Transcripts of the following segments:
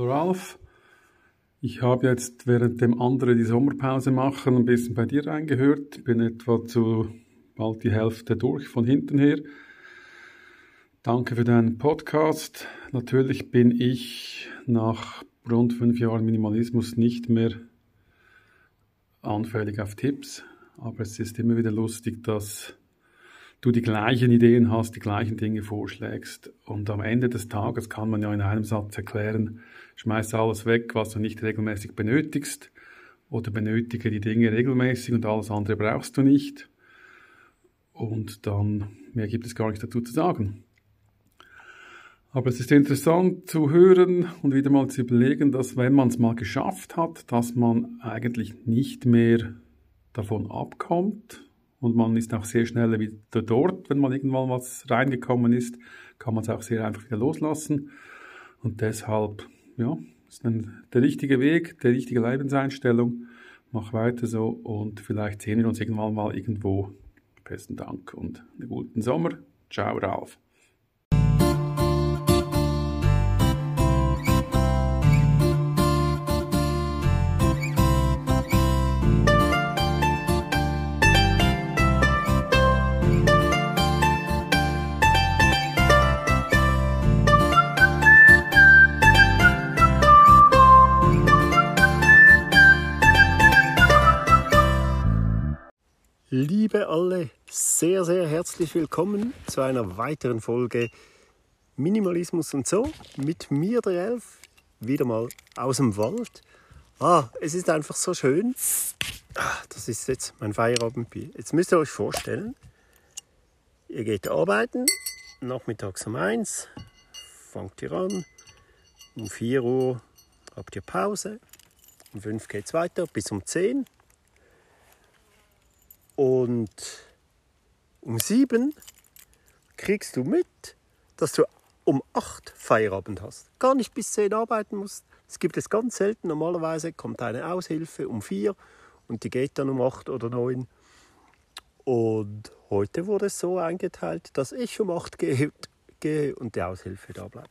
Ralf, ich habe jetzt während dem andere die Sommerpause machen ein bisschen bei dir reingehört. Bin etwa zu bald die Hälfte durch von hinten her. Danke für deinen Podcast. Natürlich bin ich nach rund fünf Jahren Minimalismus nicht mehr anfällig auf Tipps, aber es ist immer wieder lustig, dass du die gleichen Ideen hast, die gleichen Dinge vorschlägst. Und am Ende des Tages kann man ja in einem Satz erklären, schmeiß alles weg, was du nicht regelmäßig benötigst, oder benötige die Dinge regelmäßig und alles andere brauchst du nicht. Und dann mehr gibt es gar nichts dazu zu sagen. Aber es ist interessant zu hören und wieder mal zu überlegen, dass wenn man es mal geschafft hat, dass man eigentlich nicht mehr davon abkommt, und man ist auch sehr schnell wieder dort, wenn man irgendwann was reingekommen ist, kann man es auch sehr einfach wieder loslassen. Und deshalb, ja, ist ein, der richtige Weg, die richtige Lebenseinstellung. Mach weiter so und vielleicht sehen wir uns irgendwann mal irgendwo. Besten Dank und einen guten Sommer. Ciao, Ralf. Alle, sehr, sehr herzlich willkommen zu einer weiteren Folge Minimalismus und so. Mit mir, der Elf, wieder mal aus dem Wald. Ah, es ist einfach so schön. Ah, das ist jetzt mein Feierabendbier. Jetzt müsst ihr euch vorstellen, ihr geht arbeiten, nachmittags um eins, fangt ihr an, um 4 Uhr habt ihr Pause, um 5 geht es weiter bis um 10 und um sieben kriegst du mit, dass du um acht Feierabend hast. Gar nicht bis zehn arbeiten musst. Das gibt es ganz selten. Normalerweise kommt eine Aushilfe um vier und die geht dann um acht oder neun. Und heute wurde es so eingeteilt, dass ich um acht gehe, gehe und die Aushilfe da bleibt.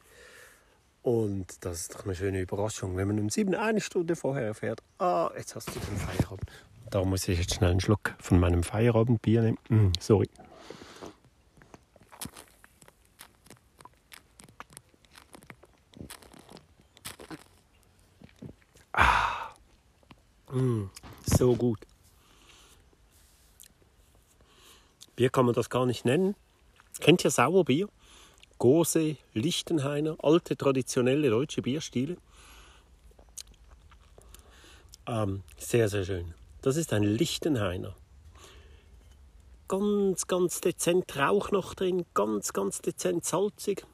Und das ist doch eine schöne Überraschung, wenn man um sieben eine Stunde vorher erfährt, ah, jetzt hast du den Feierabend. Da muss ich jetzt schnell einen Schluck von meinem Feierabendbier nehmen. Mm, sorry. Ah, mm, so gut. Bier kann man das gar nicht nennen. Kennt ihr Sauerbier? Gose, Lichtenhainer, alte traditionelle deutsche Bierstile. Ähm, sehr, sehr schön. Das ist ein Lichtenhainer. Ganz, ganz dezent Rauch noch drin, ganz, ganz dezent salzig.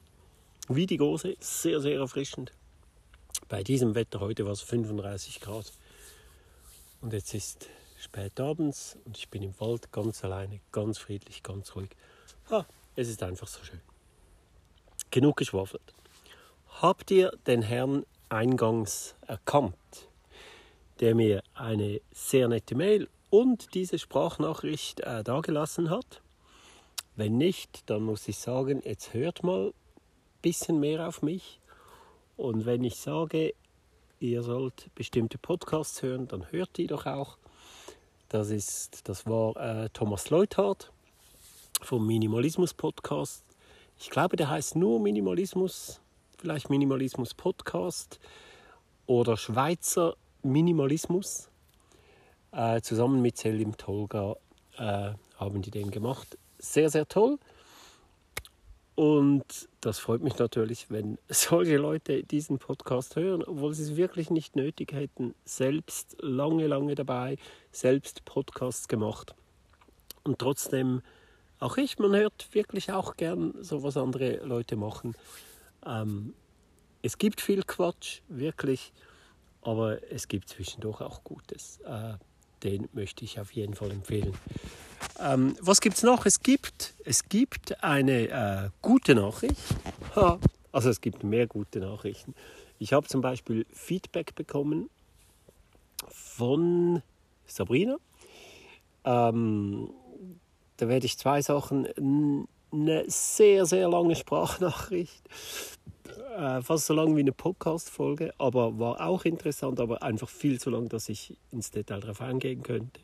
Wie die Gose, sehr, sehr erfrischend. Bei diesem Wetter heute war es 35 Grad. Und jetzt ist spät abends und ich bin im Wald ganz alleine, ganz friedlich, ganz ruhig. Ah, es ist einfach so schön. Genug geschwafelt. Habt ihr den Herrn eingangs erkannt? Der mir eine sehr nette Mail und diese Sprachnachricht äh, dagelassen hat. Wenn nicht, dann muss ich sagen, jetzt hört mal ein bisschen mehr auf mich. Und wenn ich sage, ihr sollt bestimmte Podcasts hören, dann hört die doch auch. Das, ist, das war äh, Thomas Leuthardt vom Minimalismus Podcast. Ich glaube, der heißt nur Minimalismus, vielleicht Minimalismus Podcast oder Schweizer Minimalismus. Äh, zusammen mit Selim Tolga äh, haben die den gemacht. Sehr, sehr toll. Und das freut mich natürlich, wenn solche Leute diesen Podcast hören, obwohl sie es wirklich nicht nötig hätten. Selbst lange, lange dabei, selbst Podcasts gemacht. Und trotzdem, auch ich, man hört wirklich auch gern so, was andere Leute machen. Ähm, es gibt viel Quatsch, wirklich. Aber es gibt zwischendurch auch Gutes. Äh, den möchte ich auf jeden Fall empfehlen. Ähm, was gibt es noch? Es gibt, es gibt eine äh, gute Nachricht. Ha, also es gibt mehr gute Nachrichten. Ich habe zum Beispiel Feedback bekommen von Sabrina. Ähm, da werde ich zwei Sachen. Eine sehr, sehr lange Sprachnachricht äh, fast so lang wie eine Podcast-Folge, aber war auch interessant, aber einfach viel zu lang, dass ich ins Detail darauf eingehen könnte.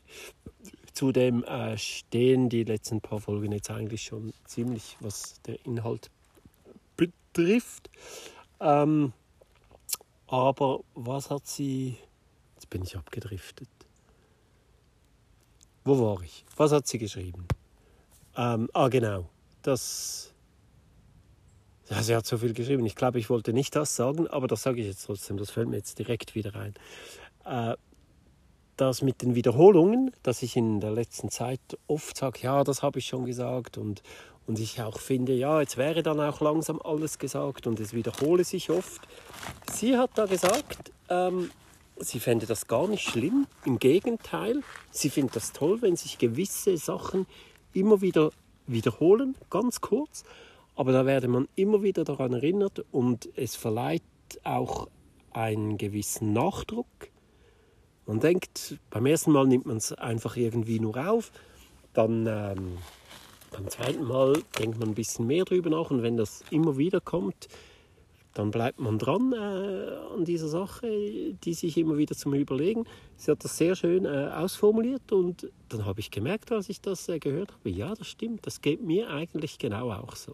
Zudem äh, stehen die letzten paar Folgen jetzt eigentlich schon ziemlich, was der Inhalt betrifft. Ähm, aber was hat sie. Jetzt bin ich abgedriftet. Wo war ich? Was hat sie geschrieben? Ähm, ah, genau. Das. Ja, sie hat so viel geschrieben. Ich glaube, ich wollte nicht das sagen, aber das sage ich jetzt trotzdem. Das fällt mir jetzt direkt wieder ein. Äh, das mit den Wiederholungen, dass ich in der letzten Zeit oft sage, ja, das habe ich schon gesagt und, und ich auch finde, ja, jetzt wäre dann auch langsam alles gesagt und es wiederhole sich oft. Sie hat da gesagt, ähm, sie fände das gar nicht schlimm, im Gegenteil, sie findet das toll, wenn sich gewisse Sachen immer wieder wiederholen, ganz kurz, aber da werde man immer wieder daran erinnert und es verleiht auch einen gewissen Nachdruck man denkt, beim ersten Mal nimmt man es einfach irgendwie nur auf, dann ähm, beim zweiten Mal denkt man ein bisschen mehr drüber nach und wenn das immer wieder kommt, dann bleibt man dran äh, an dieser Sache, die sich immer wieder zum Überlegen. Sie hat das sehr schön äh, ausformuliert und dann habe ich gemerkt, als ich das äh, gehört habe, ja, das stimmt, das geht mir eigentlich genau auch so.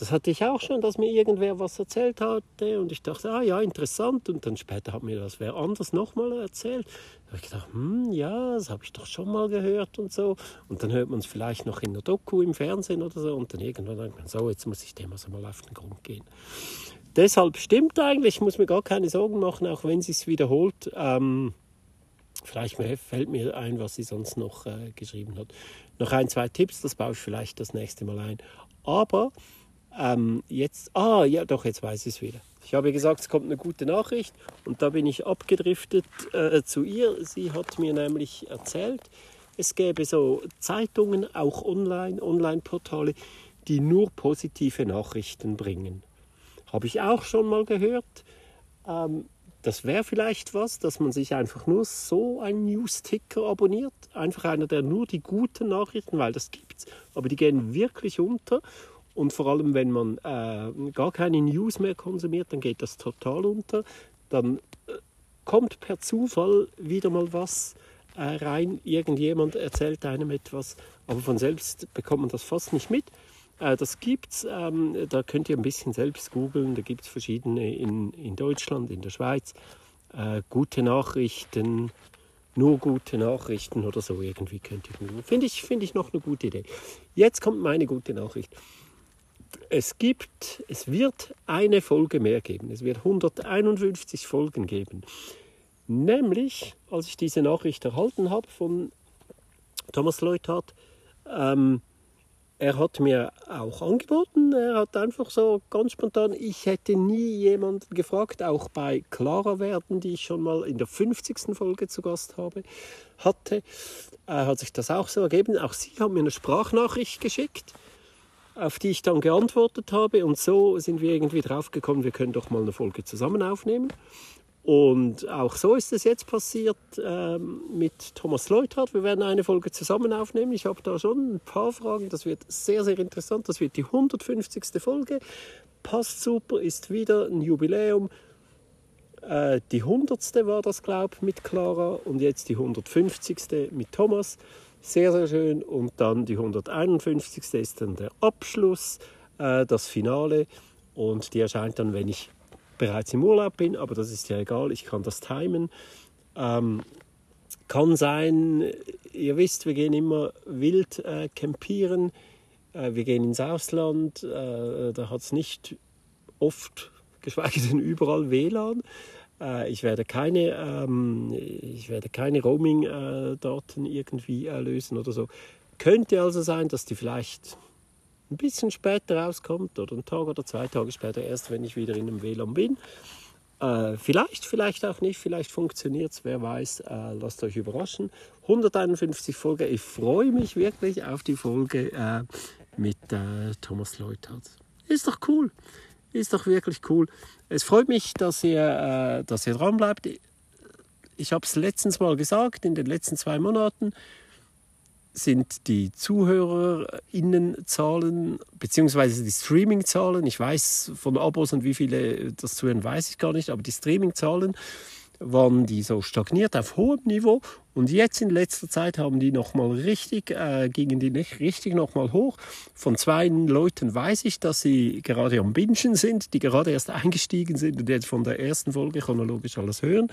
Das hatte ich auch schon, dass mir irgendwer was erzählt hatte und ich dachte, ah ja, interessant. Und dann später hat mir das wer anders nochmal erzählt. Da habe ich gedacht, hm, ja, das habe ich doch schon mal gehört und so. Und dann hört man es vielleicht noch in der Doku im Fernsehen oder so. Und dann irgendwann denkt man, so, jetzt muss ich dem also mal auf den Grund gehen. Deshalb stimmt eigentlich, ich muss mir gar keine Sorgen machen, auch wenn sie es wiederholt. Ähm, vielleicht fällt mir ein, was sie sonst noch äh, geschrieben hat. Noch ein, zwei Tipps, das baue ich vielleicht das nächste Mal ein. Aber ähm, jetzt, ah, ja, doch, jetzt weiß ich es wieder. Ich habe gesagt, es kommt eine gute Nachricht und da bin ich abgedriftet äh, zu ihr. Sie hat mir nämlich erzählt, es gäbe so Zeitungen, auch online, Online-Portale, die nur positive Nachrichten bringen. Habe ich auch schon mal gehört. Ähm, das wäre vielleicht was, dass man sich einfach nur so einen News-Ticker abonniert. Einfach einer, der nur die guten Nachrichten, weil das gibt's, aber die gehen wirklich unter. Und vor allem, wenn man äh, gar keine News mehr konsumiert, dann geht das total unter. Dann äh, kommt per Zufall wieder mal was äh, rein. Irgendjemand erzählt einem etwas, aber von selbst bekommt man das fast nicht mit. Äh, das gibt's, ähm, da könnt ihr ein bisschen selbst googeln. Da gibt es verschiedene in, in Deutschland, in der Schweiz. Äh, gute Nachrichten, nur gute Nachrichten oder so irgendwie könnt ihr googeln. Finde ich, find ich noch eine gute Idee. Jetzt kommt meine gute Nachricht es gibt, es wird eine Folge mehr geben. Es wird 151 Folgen geben. Nämlich, als ich diese Nachricht erhalten habe von Thomas Leuthard, ähm, er hat mir auch angeboten, er hat einfach so ganz spontan, ich hätte nie jemanden gefragt, auch bei Clara werden, die ich schon mal in der 50. Folge zu Gast habe, hatte, äh, hat sich das auch so ergeben. Auch sie haben mir eine Sprachnachricht geschickt auf die ich dann geantwortet habe. Und so sind wir irgendwie drauf gekommen, wir können doch mal eine Folge zusammen aufnehmen. Und auch so ist es jetzt passiert ähm, mit Thomas Leuthard. Wir werden eine Folge zusammen aufnehmen. Ich habe da schon ein paar Fragen. Das wird sehr, sehr interessant. Das wird die 150. Folge. Passt super, ist wieder ein Jubiläum. Äh, die 100. war das, glaube ich, mit Clara und jetzt die 150. mit Thomas. Sehr, sehr schön. Und dann die 151. ist dann der Abschluss, äh, das Finale. Und die erscheint dann, wenn ich bereits im Urlaub bin, aber das ist ja egal, ich kann das timen. Ähm, kann sein, ihr wisst, wir gehen immer wild äh, campieren, äh, wir gehen ins Ausland, äh, da hat es nicht oft, geschweige denn überall WLAN. Äh, ich werde keine, ähm, ich werde keine Roaming-Daten irgendwie äh, lösen oder so. Könnte also sein, dass die vielleicht ein bisschen später rauskommt oder einen Tag oder zwei Tage später, erst wenn ich wieder in einem WLAN bin. Äh, vielleicht, vielleicht auch nicht, vielleicht funktioniert es, wer weiß, äh, lasst euch überraschen. 151 Folge, ich freue mich wirklich auf die Folge äh, mit äh, Thomas Leuthardt. Ist doch cool. Ist doch wirklich cool. Es freut mich, dass ihr, äh, dass ihr dran bleibt. Ich habe es letztens mal gesagt, in den letzten zwei Monaten. sind die ZuhörerInnenzahlen beziehungsweise die Streaming-Zahlen. Ich weiß von Abos und wie viele das zuhören, weiß ich gar nicht, aber die Streaming-Zahlen waren die so stagniert auf hohem Niveau und jetzt in letzter Zeit haben die nochmal richtig, äh, gingen die nicht richtig nochmal hoch. Von zwei Leuten weiß ich, dass sie gerade am Bingen sind, die gerade erst eingestiegen sind und jetzt von der ersten Folge chronologisch alles hören.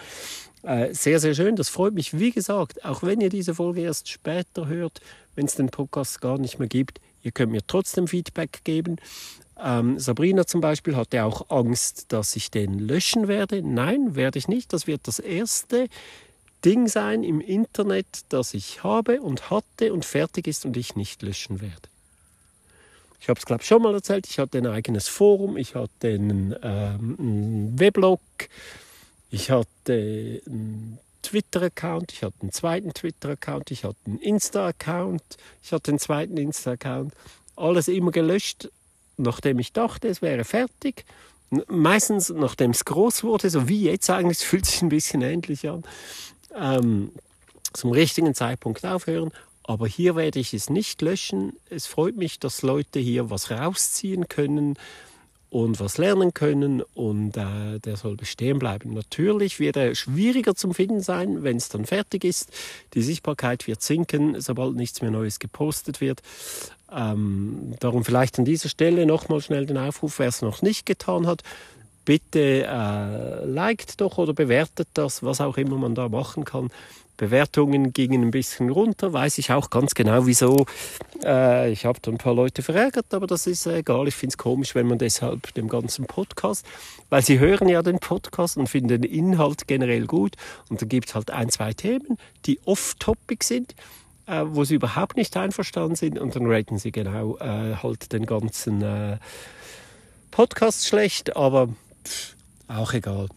Äh, sehr, sehr schön, das freut mich. Wie gesagt, auch wenn ihr diese Folge erst später hört, wenn es den Podcast gar nicht mehr gibt, ihr könnt mir trotzdem Feedback geben. Ähm, Sabrina zum Beispiel hatte auch Angst, dass ich den löschen werde. Nein, werde ich nicht. Das wird das erste Ding sein im Internet, das ich habe und hatte und fertig ist und ich nicht löschen werde. Ich habe es, glaube ich, schon mal erzählt. Ich hatte ein eigenes Forum, ich hatte einen, ähm, einen Weblog, ich hatte einen Twitter-Account, ich hatte einen zweiten Twitter-Account, ich hatte einen Insta-Account, ich hatte einen zweiten Insta-Account. Alles immer gelöscht nachdem ich dachte, es wäre fertig. Meistens, nachdem es groß wurde, so wie jetzt eigentlich, es fühlt sich ein bisschen ähnlich an, ähm, zum richtigen Zeitpunkt aufhören. Aber hier werde ich es nicht löschen. Es freut mich, dass Leute hier was rausziehen können und was lernen können und äh, der soll bestehen bleiben. Natürlich wird er schwieriger zum Finden sein, wenn es dann fertig ist. Die Sichtbarkeit wird sinken, sobald nichts mehr Neues gepostet wird. Ähm, darum vielleicht an dieser Stelle nochmal schnell den Aufruf, wer es noch nicht getan hat, bitte äh, liked doch oder bewertet das, was auch immer man da machen kann. Bewertungen gingen ein bisschen runter, weiß ich auch ganz genau wieso. Äh, ich habe da ein paar Leute verärgert, aber das ist egal. Ich finde es komisch, wenn man deshalb dem ganzen Podcast, weil sie hören ja den Podcast und finden den Inhalt generell gut und da gibt es halt ein, zwei Themen, die off-topic sind äh, wo sie überhaupt nicht einverstanden sind und dann raten sie genau äh, halt den ganzen äh, Podcast schlecht, aber auch egal.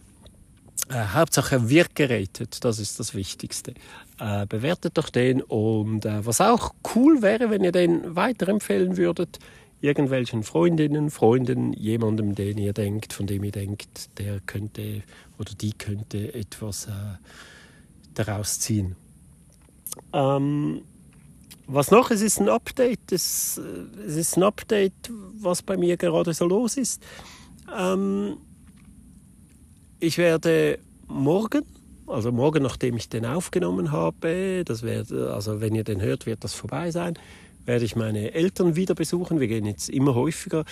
Äh, Hauptsache wird geratet, das ist das Wichtigste. Äh, bewertet doch den und äh, was auch cool wäre, wenn ihr den weiterempfehlen würdet, irgendwelchen Freundinnen, Freunden, jemandem, den ihr denkt, von dem ihr denkt, der könnte oder die könnte etwas daraus ziehen. Ähm, was noch? Es ist ein Update. Es, es, ist ein Update, was bei mir gerade so los ist. Ähm, ich werde morgen, also morgen, nachdem ich den aufgenommen habe, das wird, also wenn ihr den hört, wird das vorbei sein, werde ich meine Eltern wieder besuchen. Wir gehen jetzt immer häufiger.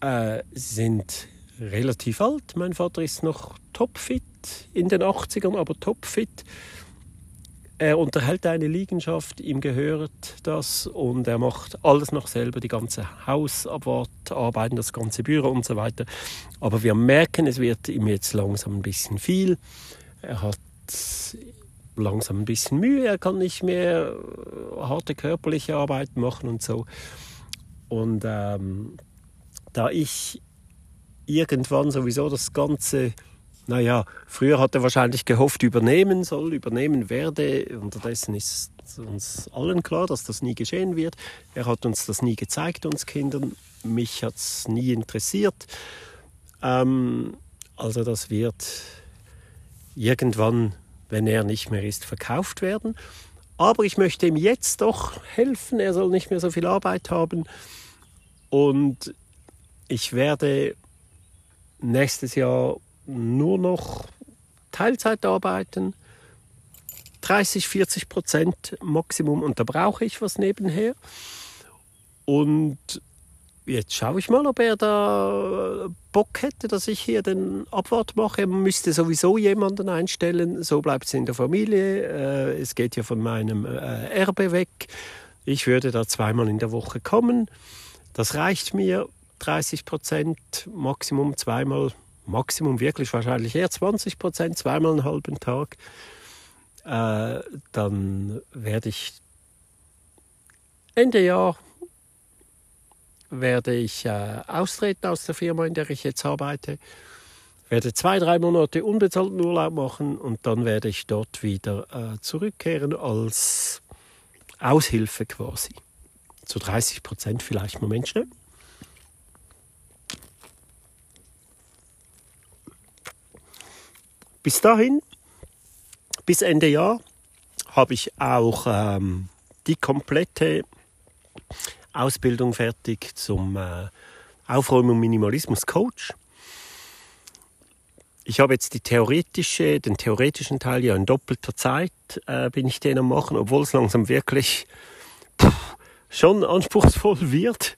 Äh, sie sind relativ alt. Mein Vater ist noch topfit in den 80ern, aber topfit. Er unterhält eine Liegenschaft, ihm gehört das und er macht alles noch selber, die ganze Hausarbeiten, das ganze Büro und so weiter. Aber wir merken, es wird ihm jetzt langsam ein bisschen viel. Er hat langsam ein bisschen Mühe, er kann nicht mehr harte körperliche Arbeit machen und so. Und ähm, da ich irgendwann sowieso das ganze naja, früher hat er wahrscheinlich gehofft, übernehmen soll, übernehmen werde. Unterdessen ist uns allen klar, dass das nie geschehen wird. Er hat uns das nie gezeigt, uns Kindern. Mich hat es nie interessiert. Ähm, also das wird irgendwann, wenn er nicht mehr ist, verkauft werden. Aber ich möchte ihm jetzt doch helfen. Er soll nicht mehr so viel Arbeit haben. Und ich werde nächstes Jahr nur noch Teilzeit arbeiten, 30, 40 Prozent Maximum und da brauche ich was nebenher. Und jetzt schaue ich mal, ob er da Bock hätte, dass ich hier den Abwart mache. Er müsste sowieso jemanden einstellen, so bleibt es in der Familie. Äh, es geht ja von meinem äh, Erbe weg. Ich würde da zweimal in der Woche kommen. Das reicht mir, 30 Prozent, Maximum zweimal Maximum wirklich wahrscheinlich eher 20 Prozent, zweimal einen halben Tag, äh, dann werde ich Ende Jahr werde ich äh, austreten aus der Firma, in der ich jetzt arbeite, werde zwei, drei Monate unbezahlten Urlaub machen und dann werde ich dort wieder äh, zurückkehren als Aushilfe quasi. Zu 30 Prozent vielleicht. Moment schnell. Bis dahin, bis Ende Jahr, habe ich auch ähm, die komplette Ausbildung fertig zum äh, Aufräumen Minimalismus Coach. Ich habe jetzt die theoretische, den theoretischen Teil ja in doppelter Zeit äh, bin ich den am machen, obwohl es langsam wirklich pff, schon anspruchsvoll wird.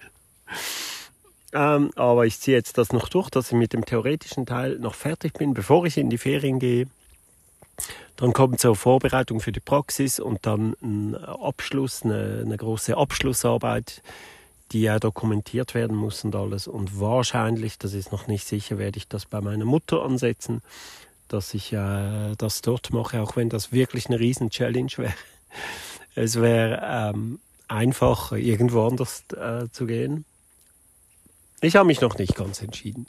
Ähm, aber ich ziehe jetzt das noch durch, dass ich mit dem theoretischen Teil noch fertig bin, bevor ich in die Ferien gehe. Dann kommt zur Vorbereitung für die Praxis und dann ein Abschluss, eine, eine große Abschlussarbeit, die ja dokumentiert werden muss und alles. Und wahrscheinlich, das ist noch nicht sicher, werde ich das bei meiner Mutter ansetzen, dass ich äh, das dort mache, auch wenn das wirklich eine riesen Challenge wäre. Es wäre ähm, einfach, irgendwo anders äh, zu gehen. Ich habe mich noch nicht ganz entschieden.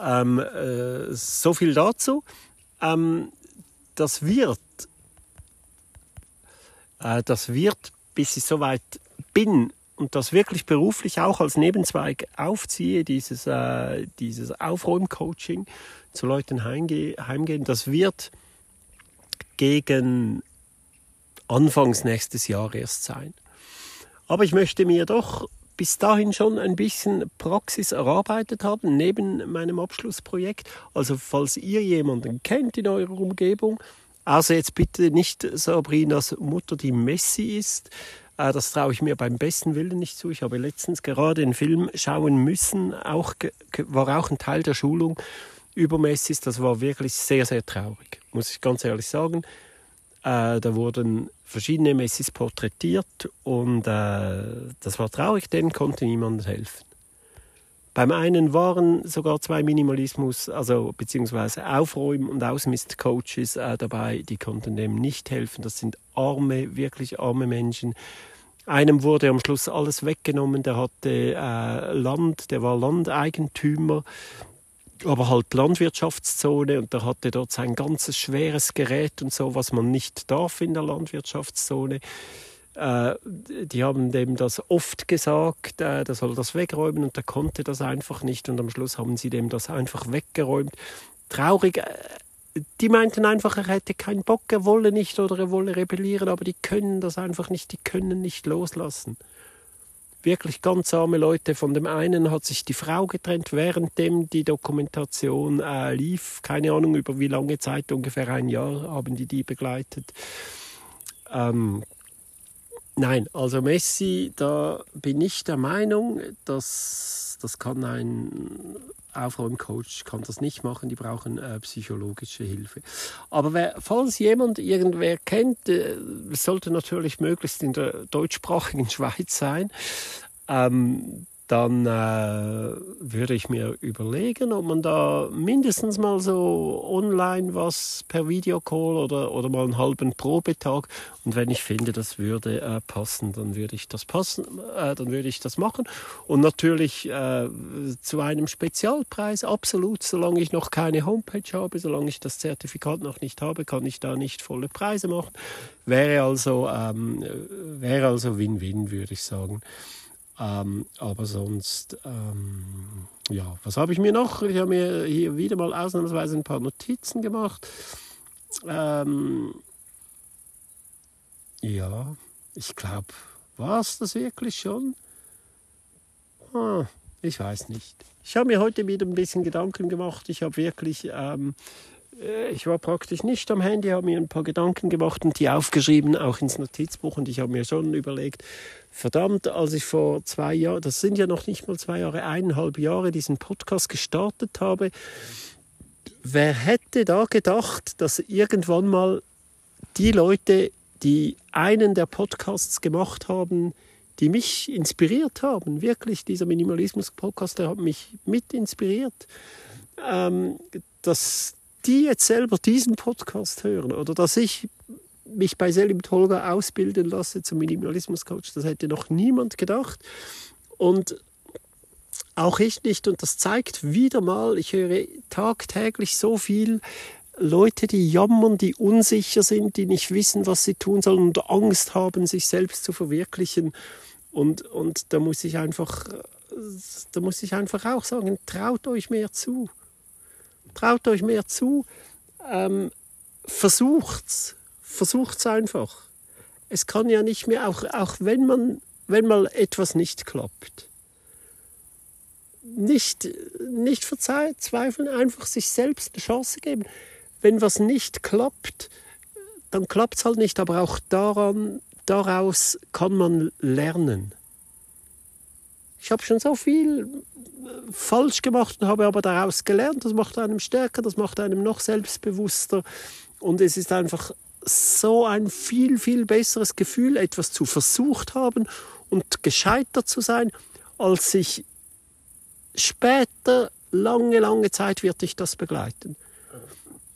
Ähm, äh, so viel dazu. Ähm, das wird, äh, das wird, bis ich soweit bin und das wirklich beruflich auch als Nebenzweig aufziehe, dieses, äh, dieses Aufräumcoaching zu Leuten heimge heimgehen, das wird gegen Anfangs nächstes Jahr erst sein. Aber ich möchte mir doch bis dahin schon ein bisschen Praxis erarbeitet haben, neben meinem Abschlussprojekt. Also falls ihr jemanden kennt in eurer Umgebung, also jetzt bitte nicht Sabrinas Mutter, die Messi ist. Äh, das traue ich mir beim besten Willen nicht zu. Ich habe letztens gerade einen Film schauen müssen, auch, war auch ein Teil der Schulung über Messis. Das war wirklich sehr, sehr traurig, muss ich ganz ehrlich sagen. Äh, da wurden verschiedene Messis porträtiert und äh, das war traurig, denen konnte niemand helfen. Beim einen waren sogar zwei Minimalismus, also beziehungsweise Aufräumen- und Ausmistcoaches äh, dabei, die konnten dem nicht helfen. Das sind arme, wirklich arme Menschen. Einem wurde am Schluss alles weggenommen, der hatte äh, Land, der war Landeigentümer, aber halt Landwirtschaftszone und der hatte dort sein ganzes schweres Gerät und so, was man nicht darf in der Landwirtschaftszone. Äh, die haben dem das oft gesagt, äh, der soll das wegräumen und der konnte das einfach nicht und am Schluss haben sie dem das einfach weggeräumt. Traurig, äh, die meinten einfach, er hätte keinen Bock, er wolle nicht oder er wolle rebellieren, aber die können das einfach nicht, die können nicht loslassen wirklich ganz arme Leute. Von dem einen hat sich die Frau getrennt, währenddem die Dokumentation äh, lief. Keine Ahnung, über wie lange Zeit, ungefähr ein Jahr haben die die begleitet. Ähm, nein, also Messi, da bin ich der Meinung, dass das kann ein Aufräumcoach kann das nicht machen, die brauchen äh, psychologische Hilfe. Aber wer, falls jemand irgendwer kennt, äh, sollte natürlich möglichst in der deutschsprachigen Schweiz sein, ähm, dann äh, würde ich mir überlegen, ob man da mindestens mal so online was per Videocall oder, oder mal einen halben Probetag und wenn ich finde, das würde äh, passen, dann würde ich das passen, äh, dann würde ich das machen und natürlich äh, zu einem Spezialpreis absolut, solange ich noch keine Homepage habe, solange ich das Zertifikat noch nicht habe, kann ich da nicht volle Preise machen. Wäre also ähm, wäre also Win-Win, würde ich sagen. Ähm, aber sonst, ähm, ja, was habe ich mir noch? Ich habe mir hier wieder mal ausnahmsweise ein paar Notizen gemacht. Ähm, ja, ich glaube, war es das wirklich schon? Ah, ich weiß nicht. Ich habe mir heute wieder ein bisschen Gedanken gemacht. Ich habe wirklich ähm, äh, ich war praktisch nicht am Handy, habe mir ein paar Gedanken gemacht und die aufgeschrieben, auch ins Notizbuch. Und ich habe mir schon überlegt, verdammt, als ich vor zwei Jahren, das sind ja noch nicht mal zwei Jahre, eineinhalb Jahre, diesen Podcast gestartet habe, wer hätte da gedacht, dass irgendwann mal die Leute, die einen der Podcasts gemacht haben, die mich inspiriert haben, wirklich, dieser Minimalismus-Podcast, der hat mich mit inspiriert, ähm, dass die jetzt selber diesen Podcast hören oder dass ich mich bei Selim Tolga ausbilden lasse zum Minimalismus-Coach, das hätte noch niemand gedacht. Und auch ich nicht. Und das zeigt wieder mal, ich höre tagtäglich so viel Leute, die jammern, die unsicher sind, die nicht wissen, was sie tun sollen und Angst haben, sich selbst zu verwirklichen. Und, und da muss ich einfach, da muss ich einfach auch sagen, traut euch mehr zu traut euch mehr zu, ähm, versucht's, versucht's einfach. Es kann ja nicht mehr, auch, auch wenn, man, wenn mal etwas nicht klappt. Nicht, nicht verzweifeln, einfach sich selbst eine Chance geben. Wenn was nicht klappt, dann klappt es halt nicht, aber auch daran, daraus kann man lernen. Ich habe schon so viel falsch gemacht und habe aber daraus gelernt. Das macht einem stärker, das macht einem noch selbstbewusster. Und es ist einfach so ein viel, viel besseres Gefühl, etwas zu versucht haben und gescheitert zu sein, als sich später, lange, lange Zeit wird dich das begleiten.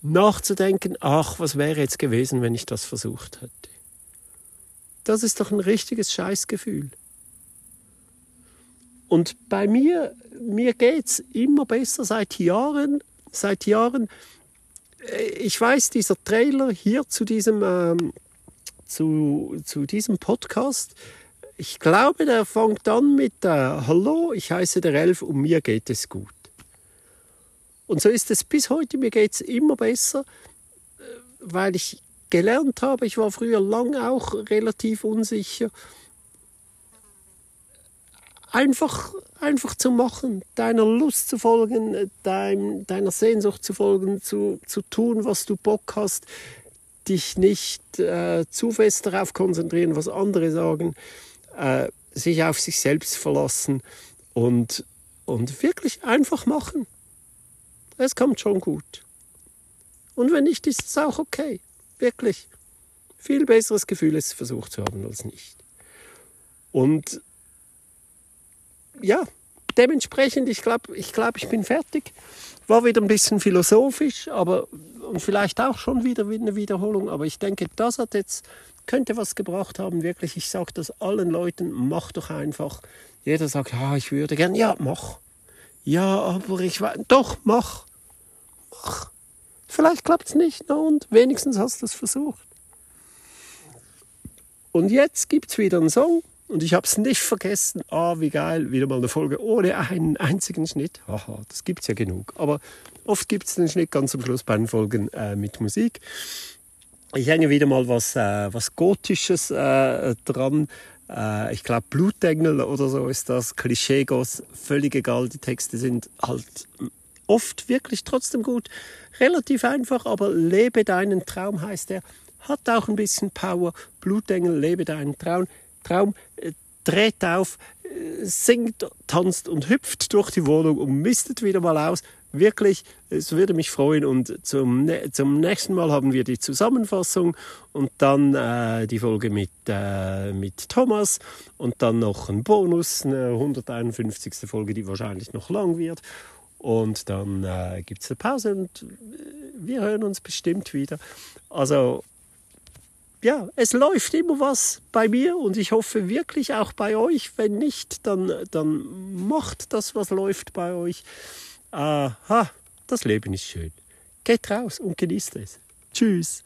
Nachzudenken, ach, was wäre jetzt gewesen, wenn ich das versucht hätte. Das ist doch ein richtiges Scheißgefühl. Und bei mir, mir geht es immer besser seit Jahren. Seit Jahren. Äh, ich weiß, dieser Trailer hier zu diesem, ähm, zu, zu diesem Podcast, ich glaube, der fängt an mit äh, Hallo, ich heiße der Elf und mir geht es gut. Und so ist es bis heute, mir geht es immer besser, äh, weil ich gelernt habe, ich war früher lang auch relativ unsicher einfach, einfach zu machen, deiner Lust zu folgen, dein, deiner Sehnsucht zu folgen, zu, zu tun, was du Bock hast, dich nicht äh, zu fest darauf konzentrieren, was andere sagen, äh, sich auf sich selbst verlassen und, und wirklich einfach machen. Es kommt schon gut. Und wenn nicht, ist es auch okay. Wirklich. Viel besseres Gefühl, es versucht zu haben als nicht. Und ja, dementsprechend, ich glaube, ich, glaub, ich bin fertig. War wieder ein bisschen philosophisch, aber und vielleicht auch schon wieder eine Wiederholung, aber ich denke, das hat jetzt, könnte was gebracht haben, wirklich. Ich sage das allen Leuten, mach doch einfach. Jeder sagt, ah, ich würde gern, ja, mach. Ja, aber ich weiß, doch, mach. Mach. Vielleicht klappt es nicht, na und wenigstens hast du es versucht. Und jetzt gibt es wieder einen Song, und ich habe es nicht vergessen. Ah, wie geil, wieder mal eine Folge ohne einen einzigen Schnitt. Haha, das gibt es ja genug. Aber oft gibt es den Schnitt ganz am Schluss bei den Folgen äh, mit Musik. Ich hänge wieder mal was, äh, was Gotisches äh, dran. Äh, ich glaube, Blutengel oder so ist das. Klischeegos, völlig egal. Die Texte sind halt oft wirklich trotzdem gut. Relativ einfach, aber lebe deinen Traum heißt er. Hat auch ein bisschen Power. Blutengel, lebe deinen Traum. Traum, äh, dreht auf, äh, singt, tanzt und hüpft durch die Wohnung und mistet wieder mal aus. Wirklich, es würde mich freuen. Und zum, zum nächsten Mal haben wir die Zusammenfassung und dann äh, die Folge mit, äh, mit Thomas und dann noch ein Bonus, eine 151. Folge, die wahrscheinlich noch lang wird. Und dann äh, gibt es eine Pause und äh, wir hören uns bestimmt wieder. Also ja, es läuft immer was bei mir und ich hoffe wirklich auch bei euch. Wenn nicht, dann, dann macht das, was läuft bei euch. Aha, das Leben ist schön. Geht raus und genießt es. Tschüss.